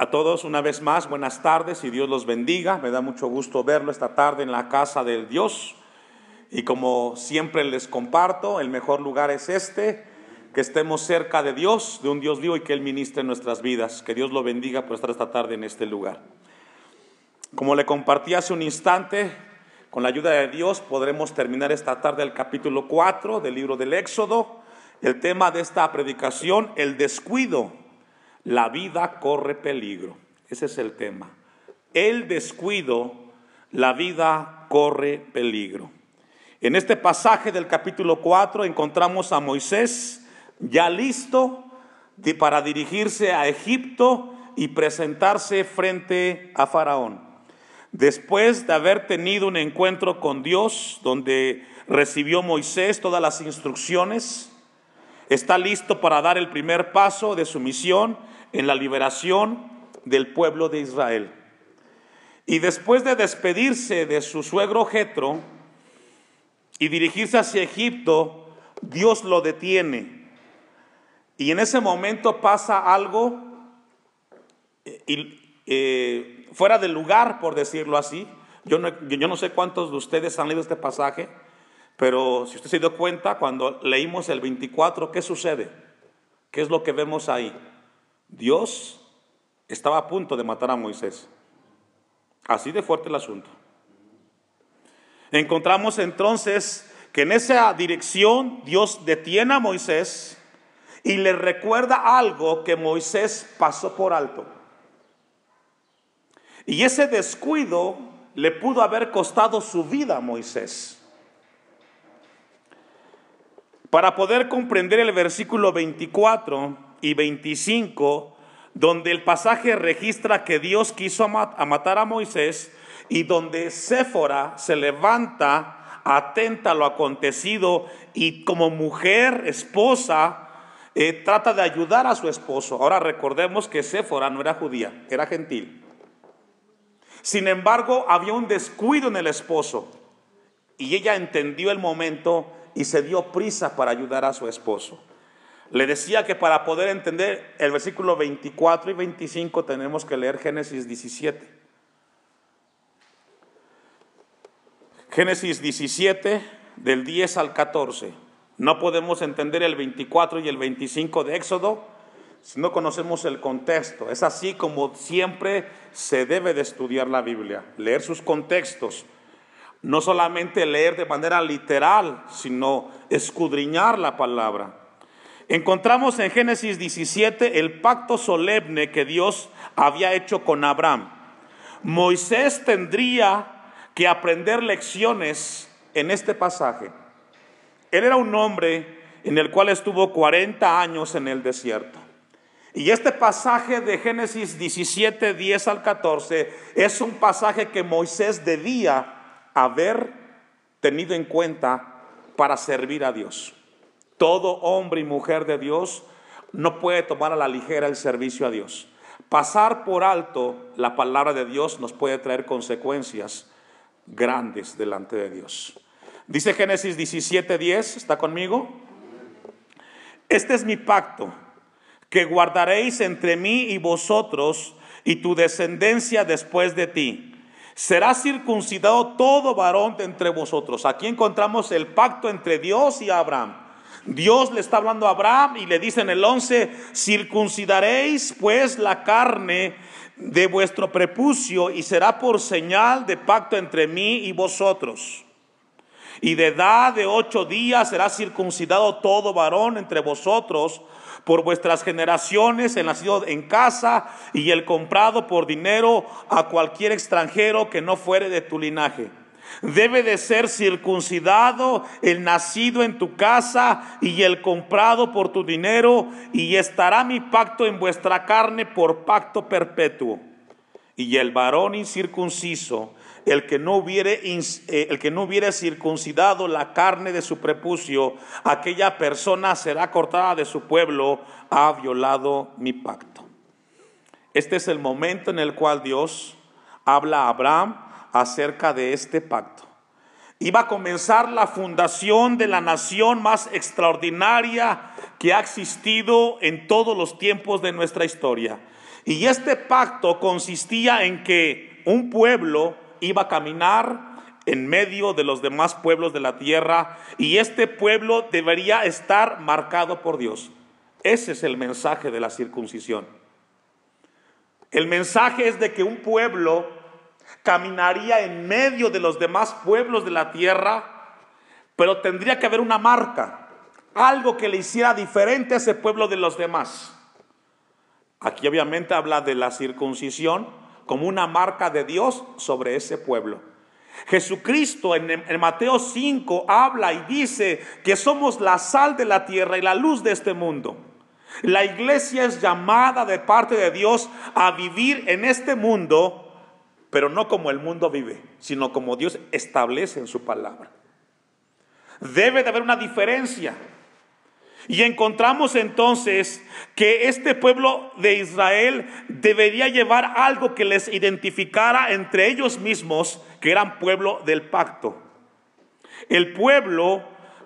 A todos una vez más, buenas tardes y Dios los bendiga. Me da mucho gusto verlo esta tarde en la casa del Dios. Y como siempre les comparto, el mejor lugar es este, que estemos cerca de Dios, de un Dios vivo y que Él ministre nuestras vidas. Que Dios lo bendiga por estar esta tarde en este lugar. Como le compartí hace un instante, con la ayuda de Dios podremos terminar esta tarde el capítulo 4 del libro del Éxodo. El tema de esta predicación, el descuido la vida corre peligro. Ese es el tema. El descuido, la vida corre peligro. En este pasaje del capítulo 4 encontramos a Moisés ya listo para dirigirse a Egipto y presentarse frente a Faraón. Después de haber tenido un encuentro con Dios, donde recibió Moisés todas las instrucciones, está listo para dar el primer paso de su misión en la liberación del pueblo de Israel. Y después de despedirse de su suegro Jetro y dirigirse hacia Egipto, Dios lo detiene. Y en ese momento pasa algo eh, eh, fuera del lugar, por decirlo así. Yo no, yo no sé cuántos de ustedes han leído este pasaje, pero si usted se dio cuenta, cuando leímos el 24, ¿qué sucede? ¿Qué es lo que vemos ahí? Dios estaba a punto de matar a Moisés. Así de fuerte el asunto. Encontramos entonces que en esa dirección Dios detiene a Moisés y le recuerda algo que Moisés pasó por alto. Y ese descuido le pudo haber costado su vida a Moisés. Para poder comprender el versículo 24, y 25, donde el pasaje registra que Dios quiso matar a Moisés y donde Séfora se levanta atenta a lo acontecido y como mujer, esposa, eh, trata de ayudar a su esposo. Ahora recordemos que Séfora no era judía, era gentil. Sin embargo, había un descuido en el esposo y ella entendió el momento y se dio prisa para ayudar a su esposo. Le decía que para poder entender el versículo 24 y 25 tenemos que leer Génesis 17. Génesis 17 del 10 al 14. No podemos entender el 24 y el 25 de Éxodo si no conocemos el contexto. Es así como siempre se debe de estudiar la Biblia, leer sus contextos. No solamente leer de manera literal, sino escudriñar la palabra. Encontramos en Génesis 17 el pacto solemne que Dios había hecho con Abraham. Moisés tendría que aprender lecciones en este pasaje. Él era un hombre en el cual estuvo 40 años en el desierto. Y este pasaje de Génesis 17, 10 al 14 es un pasaje que Moisés debía haber tenido en cuenta para servir a Dios. Todo hombre y mujer de Dios no puede tomar a la ligera el servicio a Dios. Pasar por alto la palabra de Dios nos puede traer consecuencias grandes delante de Dios. Dice Génesis 17:10, ¿está conmigo? Este es mi pacto, que guardaréis entre mí y vosotros y tu descendencia después de ti. Será circuncidado todo varón de entre vosotros. Aquí encontramos el pacto entre Dios y Abraham. Dios le está hablando a Abraham y le dice en el 11, circuncidaréis pues la carne de vuestro prepucio y será por señal de pacto entre mí y vosotros. Y de edad de ocho días será circuncidado todo varón entre vosotros por vuestras generaciones, el nacido en casa y el comprado por dinero a cualquier extranjero que no fuere de tu linaje Debe de ser circuncidado el nacido en tu casa y el comprado por tu dinero, y estará mi pacto en vuestra carne por pacto perpetuo. Y el varón incircunciso, el que no hubiere, eh, el que no hubiere circuncidado la carne de su prepucio, aquella persona será cortada de su pueblo, ha violado mi pacto. Este es el momento en el cual Dios habla a Abraham acerca de este pacto. Iba a comenzar la fundación de la nación más extraordinaria que ha existido en todos los tiempos de nuestra historia. Y este pacto consistía en que un pueblo iba a caminar en medio de los demás pueblos de la tierra y este pueblo debería estar marcado por Dios. Ese es el mensaje de la circuncisión. El mensaje es de que un pueblo caminaría en medio de los demás pueblos de la tierra, pero tendría que haber una marca, algo que le hiciera diferente a ese pueblo de los demás. Aquí obviamente habla de la circuncisión como una marca de Dios sobre ese pueblo. Jesucristo en, Mateo 5 habla y dice que somos la sal de la tierra y la luz de este mundo. La iglesia es llamada de parte de Dios a vivir en este mundo, pero no como el mundo vive, sino como Dios establece en su palabra. Debe de haber una diferencia. Y encontramos entonces que este pueblo de Israel debería llevar algo que les identificara entre ellos mismos, que eran pueblo del pacto. El pueblo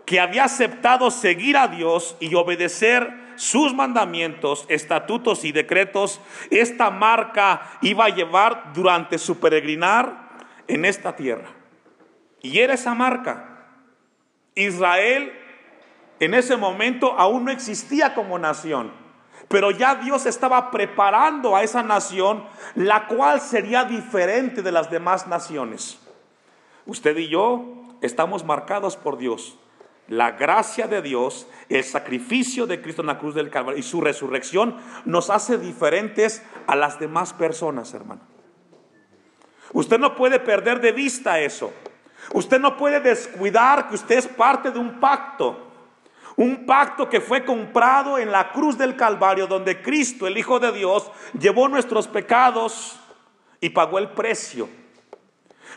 que había aceptado seguir a Dios y obedecer sus mandamientos, estatutos y decretos, esta marca iba a llevar durante su peregrinar en esta tierra. Y era esa marca. Israel en ese momento aún no existía como nación, pero ya Dios estaba preparando a esa nación, la cual sería diferente de las demás naciones. Usted y yo estamos marcados por Dios. La gracia de Dios, el sacrificio de Cristo en la cruz del Calvario y su resurrección nos hace diferentes a las demás personas, hermano. Usted no puede perder de vista eso. Usted no puede descuidar que usted es parte de un pacto. Un pacto que fue comprado en la cruz del Calvario, donde Cristo, el Hijo de Dios, llevó nuestros pecados y pagó el precio.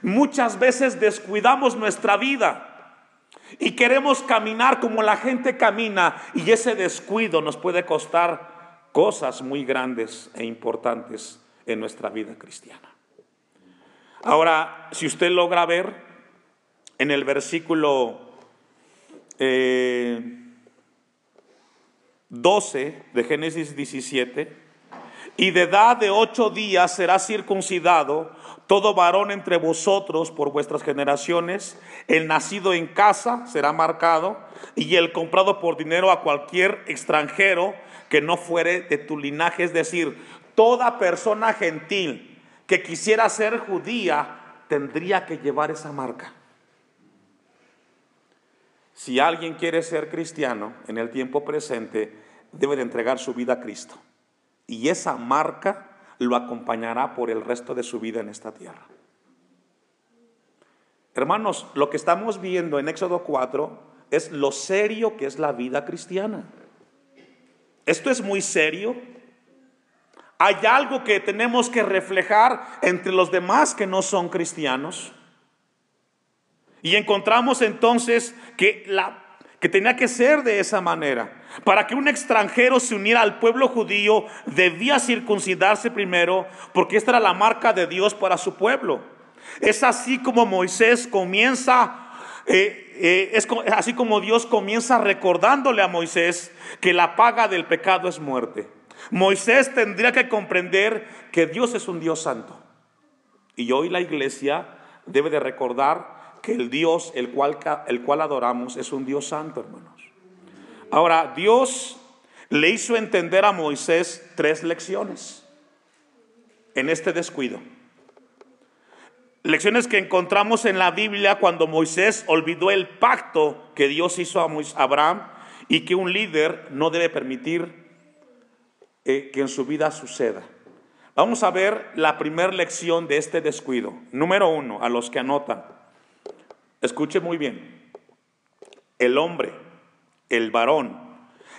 Muchas veces descuidamos nuestra vida y queremos caminar como la gente camina y ese descuido nos puede costar cosas muy grandes e importantes en nuestra vida cristiana. Ahora, si usted logra ver en el versículo 12 eh, de Génesis 17, y de edad de ocho días será circuncidado todo varón entre vosotros por vuestras generaciones, el nacido en casa será marcado, y el comprado por dinero a cualquier extranjero que no fuere de tu linaje, es decir, toda persona gentil que quisiera ser judía tendría que llevar esa marca. Si alguien quiere ser cristiano en el tiempo presente, debe de entregar su vida a Cristo. Y esa marca lo acompañará por el resto de su vida en esta tierra. Hermanos, lo que estamos viendo en Éxodo 4 es lo serio que es la vida cristiana. Esto es muy serio. Hay algo que tenemos que reflejar entre los demás que no son cristianos. Y encontramos entonces que la que tenía que ser de esa manera. Para que un extranjero se uniera al pueblo judío, debía circuncidarse primero, porque esta era la marca de Dios para su pueblo. Es así como Moisés comienza, eh, eh, es así como Dios comienza recordándole a Moisés que la paga del pecado es muerte. Moisés tendría que comprender que Dios es un Dios santo. Y hoy la iglesia debe de recordar que el Dios el cual, el cual adoramos es un Dios santo, hermanos. Ahora, Dios le hizo entender a Moisés tres lecciones en este descuido. Lecciones que encontramos en la Biblia cuando Moisés olvidó el pacto que Dios hizo a Abraham y que un líder no debe permitir eh, que en su vida suceda. Vamos a ver la primera lección de este descuido. Número uno, a los que anotan. Escuche muy bien. El hombre, el varón,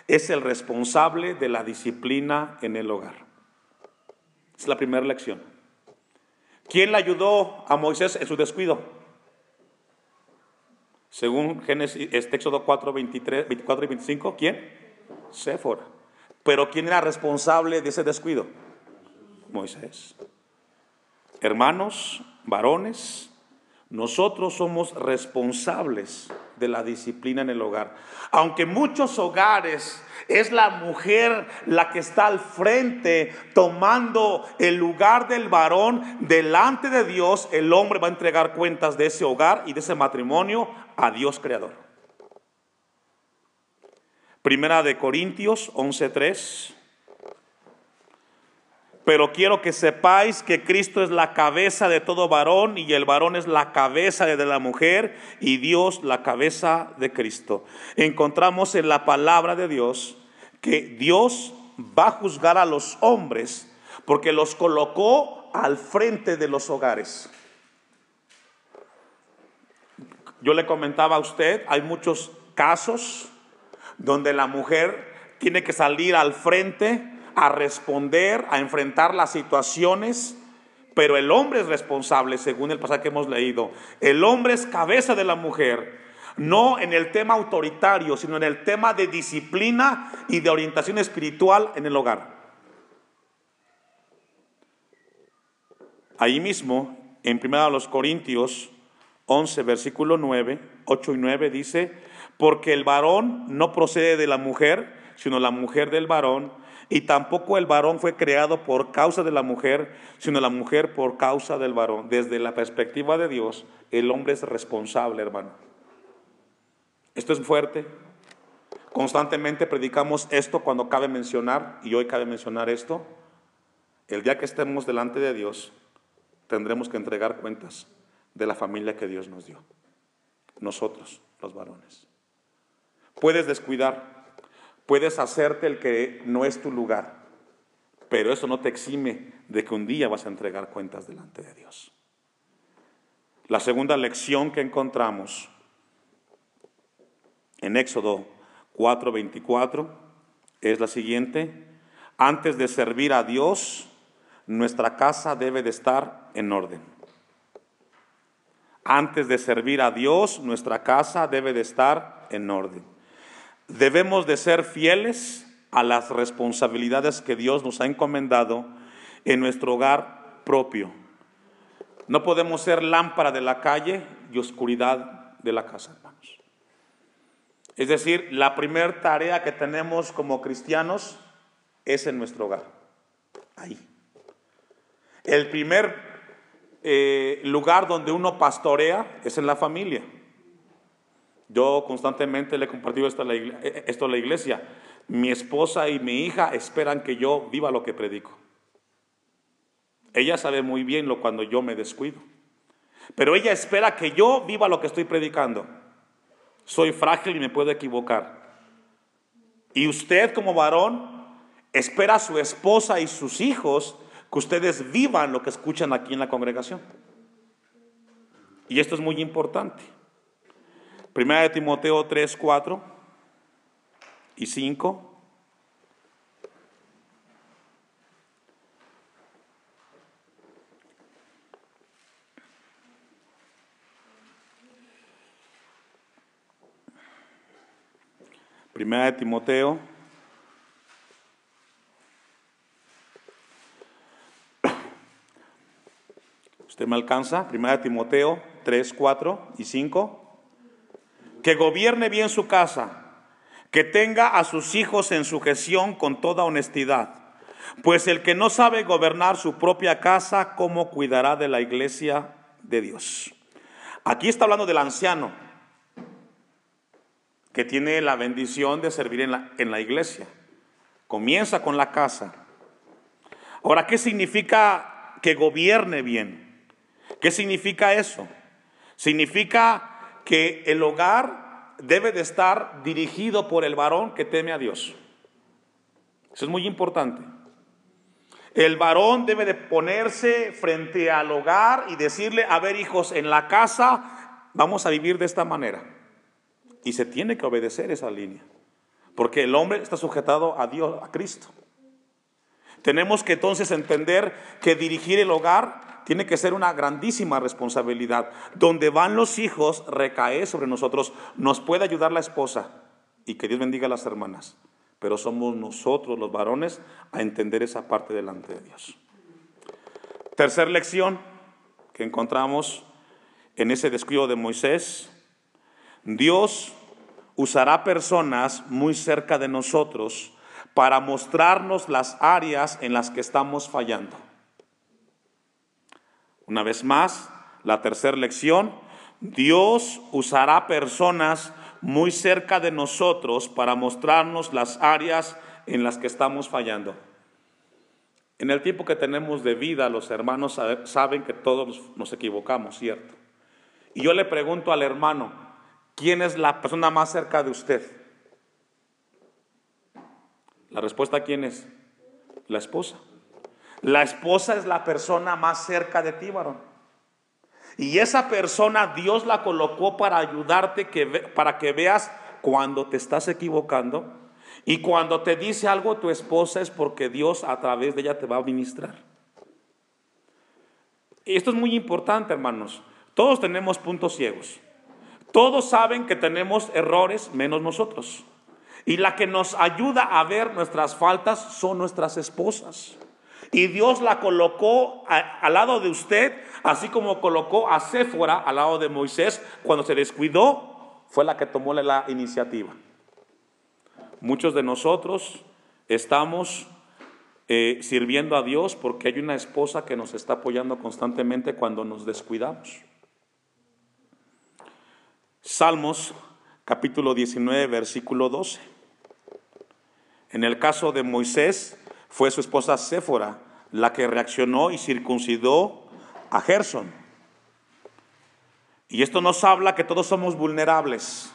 es el responsable de la disciplina en el hogar. Es la primera lección. ¿Quién le ayudó a Moisés en su descuido? Según Génesis, este Éxodo 4, 23, 24 y 25, ¿quién? Séfora. Pero ¿quién era responsable de ese descuido? Moisés. Hermanos, varones, Nosotros somos responsables de la disciplina en el hogar. Aunque muchos hogares es la mujer la que está al frente tomando el lugar del varón delante de Dios, el hombre va a entregar cuentas de ese hogar y de ese matrimonio a Dios creador. Primera de Corintios 11:3 pero quiero que sepáis que Cristo es la cabeza de todo varón y el varón es la cabeza de la mujer y Dios la cabeza de Cristo. Encontramos en la palabra de Dios que Dios va a juzgar a los hombres porque los colocó al frente de los hogares. Yo le comentaba a usted, hay muchos casos donde la mujer tiene que salir al frente a responder, a enfrentar las situaciones, pero el hombre es responsable, según el pasaje que hemos leído. El hombre es cabeza de la mujer, no en el tema autoritario, sino en el tema de disciplina y de orientación espiritual en el hogar. Ahí mismo, en 1 Corintios 11, versículo 9, 8 y 9 dice, porque el varón no procede de la mujer, sino la mujer del varón, y tampoco el varón fue creado por causa de la mujer, sino la mujer por causa del varón. Desde la perspectiva de Dios, el hombre es responsable, hermano. Esto es fuerte. Constantemente predicamos esto cuando cabe mencionar, y hoy cabe mencionar esto. El día que estemos delante de Dios, tendremos que entregar cuentas de la familia que Dios nos dio. Nosotros, los varones. Puedes descuidar Puedes hacerte el que no es tu lugar, pero eso no te exime de que un día vas a entregar cuentas delante de Dios. La segunda lección que encontramos en Éxodo 4:24 es la siguiente. Antes de servir a Dios, nuestra casa debe de estar en orden. Antes de servir a Dios, nuestra casa debe de estar en orden. Debemos de ser fieles a las responsabilidades que Dios nos ha encomendado en nuestro hogar propio. No podemos ser lámpara de la calle y oscuridad de la casa, hermanos. Es decir, la primera tarea que tenemos como cristianos es en nuestro hogar. Ahí. El primer eh, lugar donde uno pastorea es en la familia. Yo constantemente le he compartido esto a, la iglesia, eh, esto a la iglesia. Mi esposa y mi hija esperan que yo viva lo que predico. Ella sabe muy bien lo cuando yo me descuido. Pero ella espera que yo viva lo que estoy predicando. Soy frágil y me puedo equivocar. Y usted como varón espera a su esposa y sus hijos que ustedes vivan lo que escuchan aquí en la congregación. Y esto es muy importante. Primera de Timoteo 3, 4 y 5. Primera de Timoteo. ¿Usted me alcanza? Primera de Timoteo 3, 4 y 5 que gobierne bien su casa, que tenga a sus hijos en sujeción con toda honestidad. Pues el que no sabe gobernar su propia casa, ¿cómo cuidará de la iglesia de Dios? Aquí está hablando del anciano, que tiene la bendición de servir en la, en la iglesia. Comienza con la casa. Ahora, ¿qué significa que gobierne bien? ¿Qué significa eso? Significa que el hogar debe de estar dirigido por el varón que teme a Dios. Eso es muy importante. El varón debe de ponerse frente al hogar y decirle, a ver hijos, en la casa vamos a vivir de esta manera. Y se tiene que obedecer esa línea. Porque el hombre está sujetado a Dios, a Cristo. Tenemos que entonces entender que dirigir el hogar tiene que ser una grandísima responsabilidad. Donde van los hijos recae sobre nosotros. Nos puede ayudar la esposa y que Dios bendiga a las hermanas. Pero somos nosotros los varones a entender esa parte delante de Dios. Tercer lección que encontramos en ese descuido de Moisés, Dios usará personas muy cerca de nosotros para mostrarnos las áreas en las que estamos fallando. Una vez más, la tercera lección, Dios usará personas muy cerca de nosotros para mostrarnos las áreas en las que estamos fallando. En el tiempo que tenemos de vida, los hermanos saben que todos nos equivocamos, ¿cierto? Y yo le pregunto al hermano, ¿quién es la persona más cerca de usted? La respuesta, ¿quién es? La esposa. La esposa es la persona más cerca de ti, varón. Y esa persona Dios la colocó para ayudarte, que para que veas cuando te estás equivocando. Y cuando te dice algo tu esposa es porque Dios a través de ella te va a ministrar. Esto es muy importante, hermanos. Todos tenemos puntos ciegos. Todos saben que tenemos errores menos nosotros. Y la que nos ayuda a ver nuestras faltas son nuestras esposas. Y Dios la colocó al lado de usted, así como colocó a Séfora al lado de Moisés cuando se descuidó, fue la que tomó la iniciativa. Muchos de nosotros estamos eh, sirviendo a Dios porque hay una esposa que nos está apoyando constantemente cuando nos descuidamos. Salmos capítulo 19, versículo 12. En el caso de Moisés, fue su esposa Séfora la que reaccionó y circuncidó a Gerson. Y esto nos habla que todos somos vulnerables.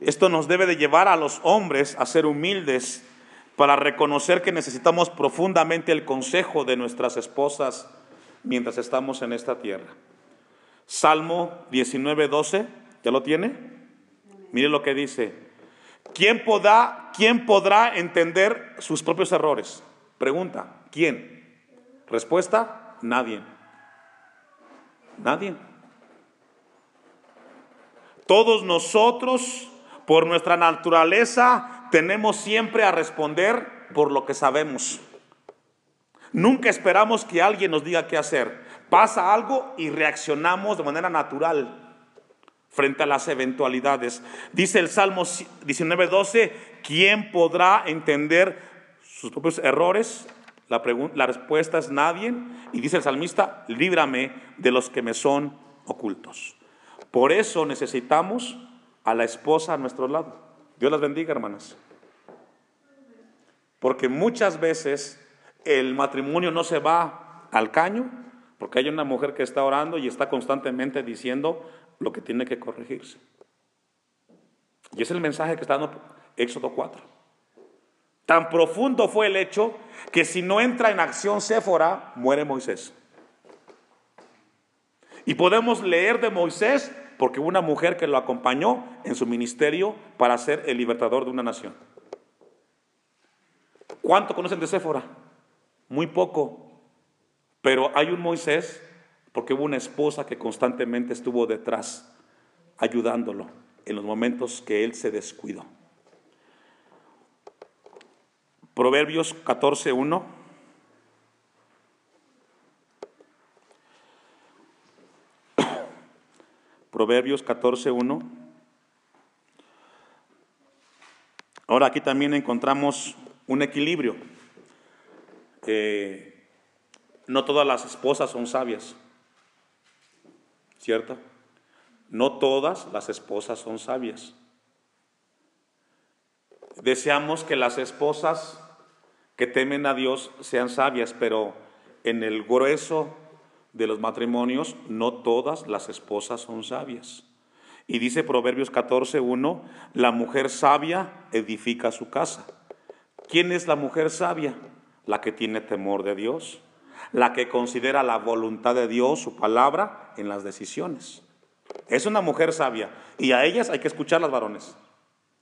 Esto nos debe de llevar a los hombres a ser humildes para reconocer que necesitamos profundamente el consejo de nuestras esposas mientras estamos en esta tierra. Salmo 19, 12, ¿ya lo tiene? Mire lo que dice. ¿Quién podrá, ¿Quién podrá entender sus propios errores? Pregunta, ¿quién? Respuesta, nadie. Nadie. Todos nosotros, por nuestra naturaleza, tenemos siempre a responder por lo que sabemos. Nunca esperamos que alguien nos diga qué hacer. Pasa algo y reaccionamos de manera natural frente a las eventualidades. Dice el Salmo 19:12, ¿quién podrá entender sus propios errores? La, la respuesta es nadie. Y dice el salmista, líbrame de los que me son ocultos. Por eso necesitamos a la esposa a nuestro lado. Dios las bendiga, hermanas. Porque muchas veces el matrimonio no se va al caño, porque hay una mujer que está orando y está constantemente diciendo, lo que tiene que corregirse. Y es el mensaje que está en Éxodo 4. Tan profundo fue el hecho que si no entra en acción Séfora, muere Moisés. Y podemos leer de Moisés porque una mujer que lo acompañó en su ministerio para ser el libertador de una nación. ¿Cuánto conocen de Séfora? Muy poco. Pero hay un Moisés porque hubo una esposa que constantemente estuvo detrás, ayudándolo en los momentos que él se descuidó. Proverbios 14.1. Proverbios 14.1. Ahora aquí también encontramos un equilibrio. Eh, no todas las esposas son sabias. ¿cierto? No todas las esposas son sabias. Deseamos que las esposas que temen a Dios sean sabias, pero en el grueso de los matrimonios no todas las esposas son sabias. Y dice Proverbios 14:1, la mujer sabia edifica su casa. ¿Quién es la mujer sabia? La que tiene temor de Dios la que considera la voluntad de Dios, su palabra, en las decisiones. Es una mujer sabia y a ellas hay que escuchar las varones.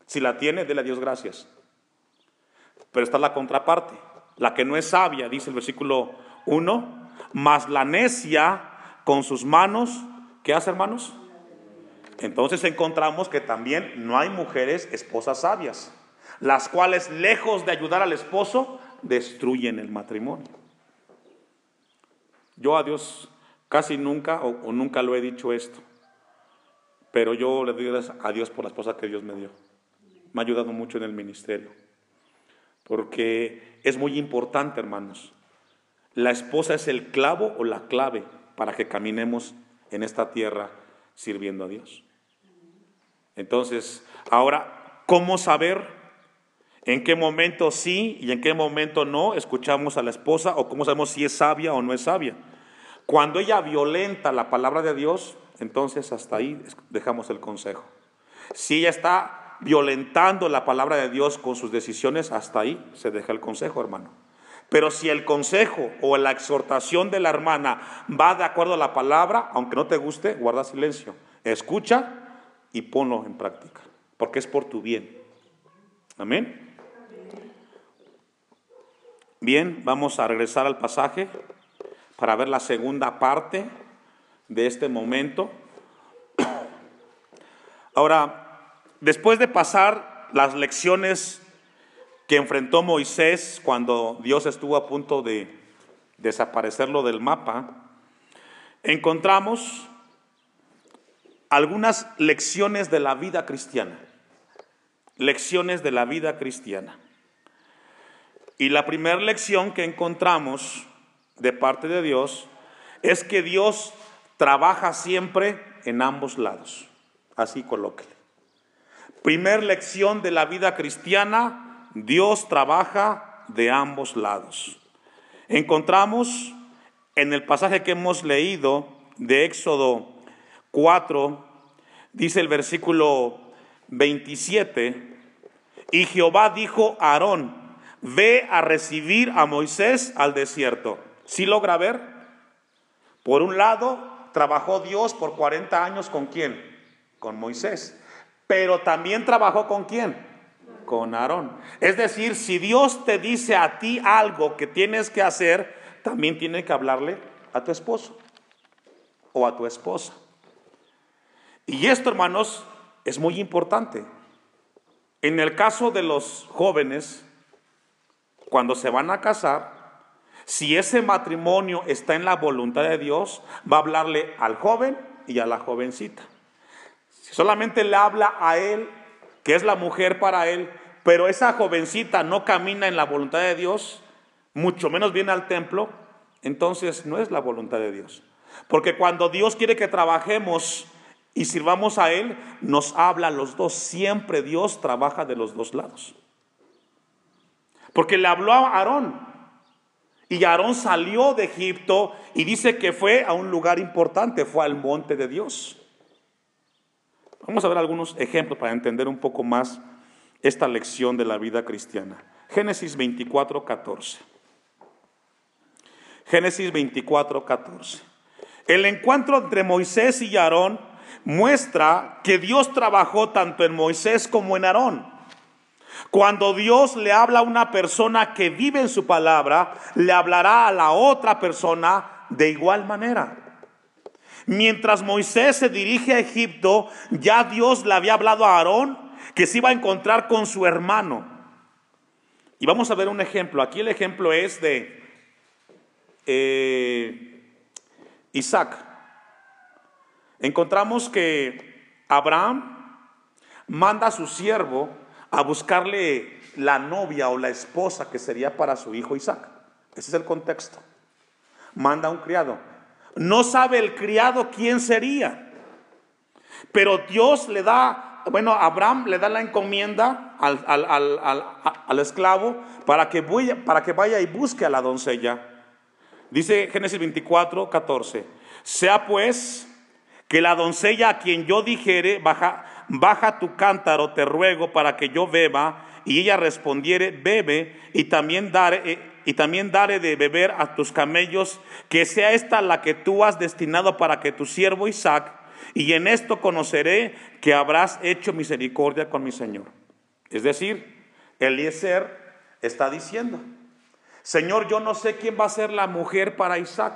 Si la tiene, déle a Dios gracias. Pero está la contraparte, la que no es sabia, dice el versículo 1, más la necia con sus manos, ¿qué hace hermanos? Entonces encontramos que también no hay mujeres esposas sabias, las cuales lejos de ayudar al esposo, destruyen el matrimonio. Yo a Dios Casi nunca o, nunca lo he dicho esto, pero yo le doy gracias a Dios por la esposa que Dios me dio. Me ha ayudado mucho en el ministerio, porque es muy importante, hermanos. La esposa es el clavo o la clave para que caminemos en esta tierra sirviendo a Dios. Entonces, ahora, ¿cómo saber en qué momento sí y en qué momento no escuchamos a la esposa o cómo sabemos si es sabia o no es sabia? Cuando ella violenta la palabra de Dios, entonces hasta ahí dejamos el consejo. Si ella está violentando la palabra de Dios con sus decisiones, hasta ahí se deja el consejo, hermano. Pero si el consejo o la exhortación de la hermana va de acuerdo a la palabra, aunque no te guste, guarda silencio. Escucha y ponlo en práctica, porque es por tu bien. Amén. Bien, vamos a regresar al pasaje para ver la segunda parte de este momento. Ahora, después de pasar las lecciones que enfrentó Moisés cuando Dios estuvo a punto de desaparecerlo del mapa, encontramos algunas lecciones de la vida cristiana. Lecciones de la vida cristiana. Y la primera lección que encontramos de parte de Dios es que Dios trabaja siempre en ambos lados. Así colóquele. Primer lección de la vida cristiana, Dios trabaja de ambos lados. Encontramos en el pasaje que hemos leído de Éxodo 4, dice el versículo 27, y Jehová dijo a Aarón, ve a recibir a Moisés al desierto. ¿Sí logra ver? Por un lado, trabajó Dios por 40 años con quién? Con Moisés. Pero también trabajó con quién? Con Aarón. Es decir, si Dios te dice a ti algo que tienes que hacer, también tiene que hablarle a tu esposo o a tu esposa. Y esto, hermanos, es muy importante. En el caso de los jóvenes, cuando se van a casar, si ese matrimonio está en la voluntad de Dios, va a hablarle al joven y a la jovencita. Solamente le habla a él, que es la mujer para él, pero esa jovencita no camina en la voluntad de Dios, mucho menos viene al templo, entonces no es la voluntad de Dios. Porque cuando Dios quiere que trabajemos y sirvamos a Él, nos habla a los dos. Siempre Dios trabaja de los dos lados. Porque le habló a Aarón. Y Aarón salió de Egipto y dice que fue a un lugar importante, fue al monte de Dios. Vamos a ver algunos ejemplos para entender un poco más esta lección de la vida cristiana. Génesis 24, 14. Génesis 24, 14. El encuentro entre Moisés y Aarón muestra que Dios trabajó tanto en Moisés como en Aarón. Cuando Dios le habla a una persona que vive en su palabra, le hablará a la otra persona de igual manera. Mientras Moisés se dirige a Egipto, ya Dios le había hablado a Aarón que se iba a encontrar con su hermano. Y vamos a ver un ejemplo. Aquí el ejemplo es de eh, Isaac. Encontramos que Abraham manda a su siervo a buscarle la novia o la esposa que sería para su hijo Isaac. Ese es el contexto. Manda a un criado. No sabe el criado quién sería. Pero Dios le da, bueno, Abraham le da la encomienda al, al esclavo para que, vaya, para que vaya y busque a la doncella. Dice Génesis 24, 14. Sea pues que la doncella a quien yo dijere, baja, baja tu cántaro, te ruego, para que yo beba. Y ella respondiere, bebe, y también daré, eh, y también daré de beber a tus camellos, que sea esta la que tú has destinado para que tu siervo Isaac, y en esto conoceré que habrás hecho misericordia con mi Señor. Es decir, Eliezer está diciendo, Señor, yo no sé quién va a ser la mujer para Isaac.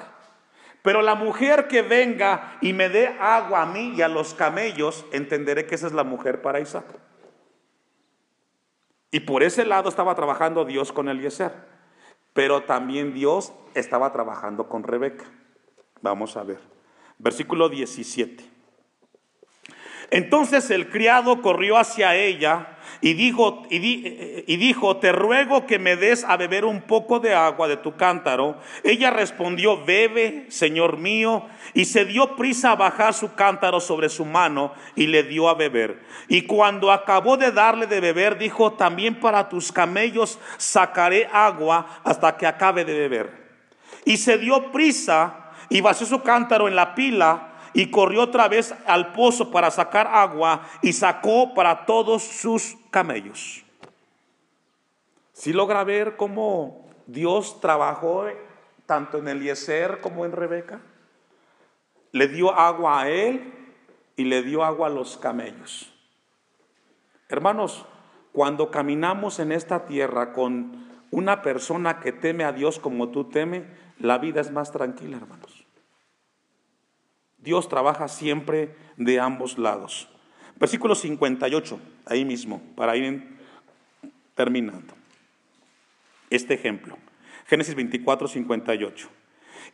Pero la mujer que venga y me dé agua a mí y a los camellos, entenderé que esa es la mujer para Isaac. Y por ese lado estaba trabajando Dios con Eliezer. Pero también Dios estaba trabajando con Rebeca. Vamos a ver. Versículo 17. Entonces el criado corrió hacia ella y dijo, y, dijo, te ruego que me des a beber un poco de agua de tu cántaro. Ella respondió, bebe, señor mío, y se dio prisa a bajar su cántaro sobre su mano y le dio a beber. Y cuando acabó de darle de beber, dijo, también para tus camellos sacaré agua hasta que acabe de beber. Y se dio prisa y vació su cántaro en la pila y corrió otra vez al pozo para sacar agua y sacó para todos sus camellos. Si logra ver cómo Dios trabajó tanto en Eliezer como en Rebeca, le dio agua a él y le dio agua a los camellos. Hermanos, cuando caminamos en esta tierra con una persona que teme a Dios como tú temes, la vida es más tranquila, hermanos. Dios trabaja siempre de ambos lados. Versículo 58, ahí mismo, para ir terminando. Este ejemplo. Génesis 24, 58.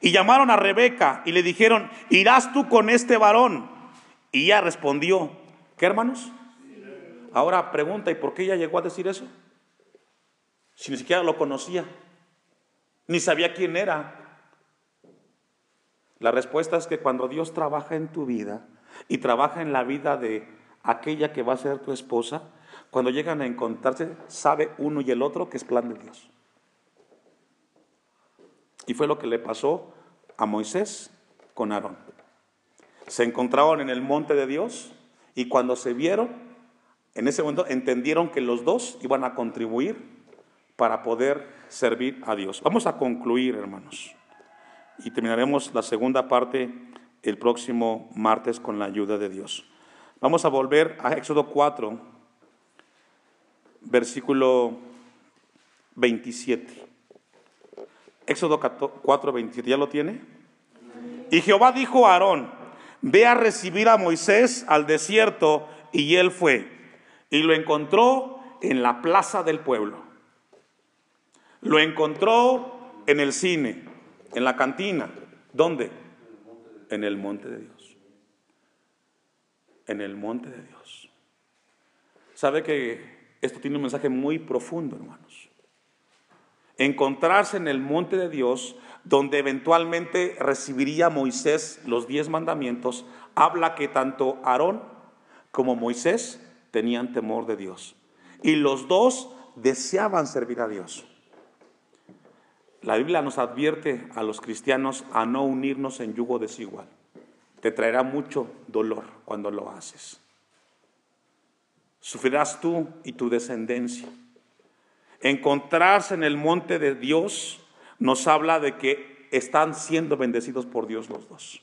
Y llamaron a Rebeca y le dijeron, ¿irás tú con este varón? Y ella respondió, ¿qué hermanos? Ahora pregunta, ¿y por qué ella llegó a decir eso? Si ni siquiera lo conocía, ni sabía quién era. La respuesta es que cuando Dios trabaja en tu vida y trabaja en la vida de aquella que va a ser tu esposa, cuando llegan a encontrarse, sabe uno y el otro que es plan de Dios. Y fue lo que le pasó a Moisés con Aarón. Se encontraron en el monte de Dios y cuando se vieron, en ese momento entendieron que los dos iban a contribuir para poder servir a Dios. Vamos a concluir, hermanos y terminaremos la segunda parte el próximo martes con la ayuda de Dios. Vamos a volver a Éxodo 4, versículo 27. Éxodo 4, 27, ¿ya lo tiene? Y Jehová dijo a Aarón, ve a recibir a Moisés al desierto, y él fue, y lo encontró en la plaza del pueblo. Lo encontró en el cine, en la cantina. ¿Dónde? En el monte de Dios. En el monte de Dios. ¿Sabe que esto tiene un mensaje muy profundo, hermanos? Encontrarse en el monte de Dios, donde eventualmente recibiría Moisés los diez mandamientos, habla que tanto Aarón como Moisés tenían temor de Dios. Y los dos deseaban servir a Dios. La Biblia nos advierte a los cristianos a no unirnos en yugo desigual. Te traerá mucho dolor cuando lo haces. Sufrirás tú y tu descendencia. Encontrarse en el monte de Dios nos habla de que están siendo bendecidos por Dios los dos.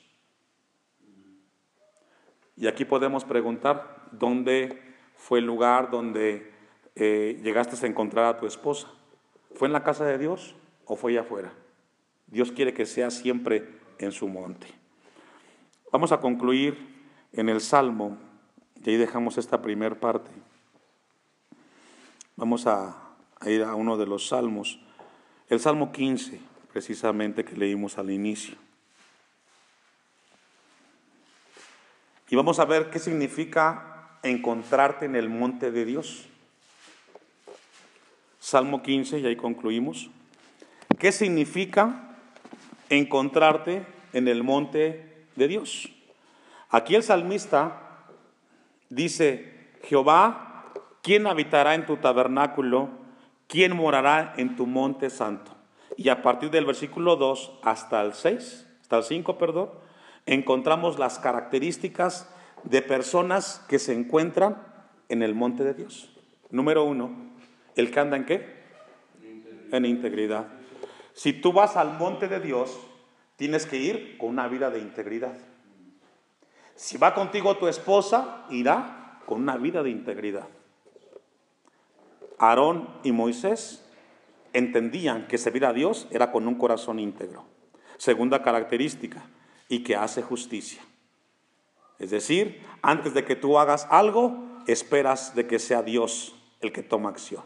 Y aquí podemos preguntar, ¿dónde fue el lugar donde eh, llegaste a encontrar a tu esposa? ¿Fue en la casa de Dios? O fue allá afuera. Dios quiere que sea siempre en su monte. Vamos a concluir en el Salmo, y ahí dejamos esta primera parte. Vamos a, a ir a uno de los salmos, el Salmo 15, precisamente que leímos al inicio. Y vamos a ver qué significa encontrarte en el monte de Dios. Salmo 15, y ahí concluimos. ¿Qué significa encontrarte en el monte de Dios? Aquí el salmista dice, Jehová, ¿quién habitará en tu tabernáculo? ¿Quién morará en tu monte santo? Y a partir del versículo 2 hasta el 6, hasta el 5, perdón, encontramos las características de personas que se encuentran en el monte de Dios. Número uno, el que anda en qué? En integridad. Si tú vas al monte de Dios, tienes que ir con una vida de integridad. Si va contigo tu esposa, irá con una vida de integridad. Aarón y Moisés entendían que servir a Dios era con un corazón íntegro. Segunda característica, y que hace justicia. Es decir, antes de que tú hagas algo, esperas de que sea Dios el que toma acción.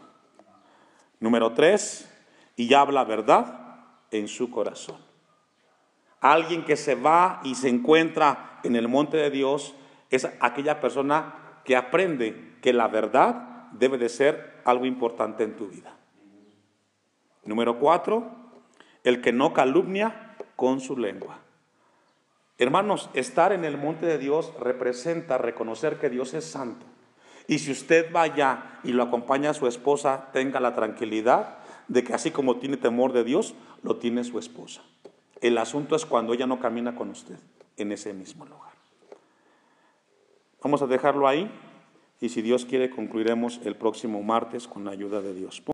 Número tres, y habla verdad en su corazón. Alguien que se va y se encuentra en el monte de Dios es aquella persona que aprende que la verdad debe de ser algo importante en tu vida. Número cuatro, el que no calumnia con su lengua. Hermanos, estar en el monte de Dios representa reconocer que Dios es santo. Y si usted vaya y lo acompaña a su esposa, tenga la tranquilidad de que así como tiene temor de Dios, lo tiene su esposa. El asunto es cuando ella no camina con usted en ese mismo lugar. Vamos a dejarlo ahí y si Dios quiere concluiremos el próximo martes con la ayuda de Dios.